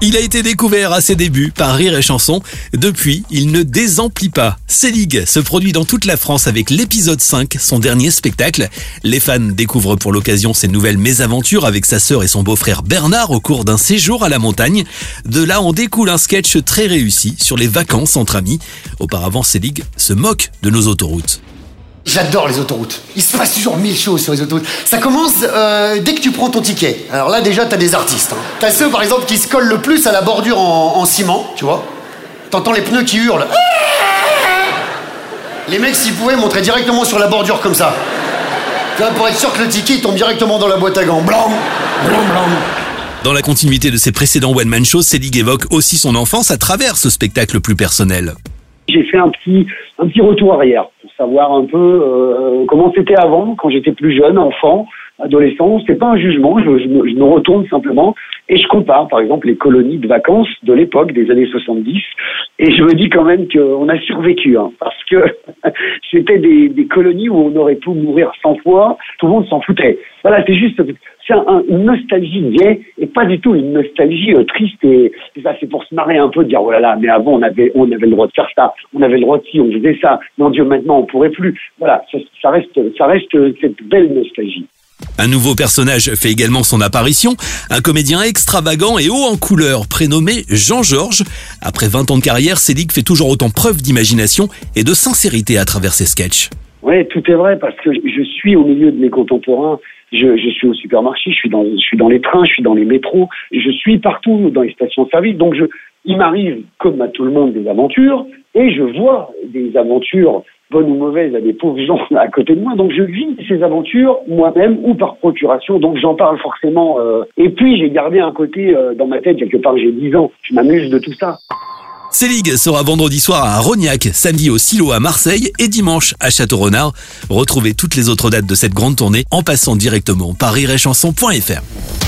Il a été découvert à ses débuts par Rire et Chanson. Depuis, il ne désemplit pas. Selig se produit dans toute la France avec l'épisode 5, son dernier spectacle. Les fans découvrent pour l'occasion ses nouvelles mésaventures avec sa sœur et son beau-frère Bernard au cours d'un séjour à la montagne. De là, on découle un sketch très réussi sur les vacances entre amis. Auparavant, Selig se moque de nos autoroutes. J'adore les autoroutes. Il se passe toujours mille choses sur les autoroutes. Ça commence euh, dès que tu prends ton ticket. Alors là, déjà, t'as des artistes. Hein. T'as ceux, par exemple, qui se collent le plus à la bordure en, en ciment, tu vois. T'entends les pneus qui hurlent. Les mecs, s'ils pouvaient, montraient directement sur la bordure comme ça. Tu vois, pour être sûr que le ticket tombe directement dans la boîte à gants. Blanc. Dans la continuité de ses précédents one-man shows, Selig évoque aussi son enfance à travers ce spectacle plus personnel. J'ai fait un petit, un petit retour arrière pour savoir un peu euh, comment c'était avant, quand j'étais plus jeune, enfant, adolescent. C'est pas un jugement, je, je me, je me retourne simplement et je compare, par exemple, les colonies de vacances de l'époque, des années 70, et je me dis quand même qu'on a survécu, hein, parce que c'était des, des colonies où on aurait pu mourir 100 fois, tout le monde s'en foutait. Voilà, c'est juste, c'est un- une nostalgie et pas du tout une nostalgie euh, triste et ça, c'est pour se marrer un peu, de dire oh là là, mais avant on avait, on avait le droit de faire ça, on avait le droit de ci, on faisait ça, mon Dieu, maintenant on pourrait plus. Voilà, ça, ça reste, ça reste euh, cette belle nostalgie. Un nouveau personnage fait également son apparition, un comédien extravagant et haut en couleur, prénommé Jean-Georges. Après 20 ans de carrière, Selig fait toujours autant preuve d'imagination et de sincérité à travers ses sketchs. Oui, tout est vrai parce que je suis au milieu de mes contemporains. Je, je suis au supermarché, je suis dans, je suis dans les trains, je suis dans les métros, je suis partout dans les stations-service. Donc, je, il m'arrive, comme à tout le monde, des aventures et je vois des aventures bonnes ou mauvaises à des pauvres gens à côté de moi. Donc, je vis ces aventures moi-même ou par procuration. Donc, j'en parle forcément. euh. Et puis, j'ai gardé un côté euh, dans ma tête quelque part. J'ai 10 ans. Je m'amuse de tout ça. Selig sera vendredi soir à Rognac, samedi au Silo à Marseille et dimanche à Château-Renard. Retrouvez toutes les autres dates de cette grande tournée en passant directement par rireetchanson.fr.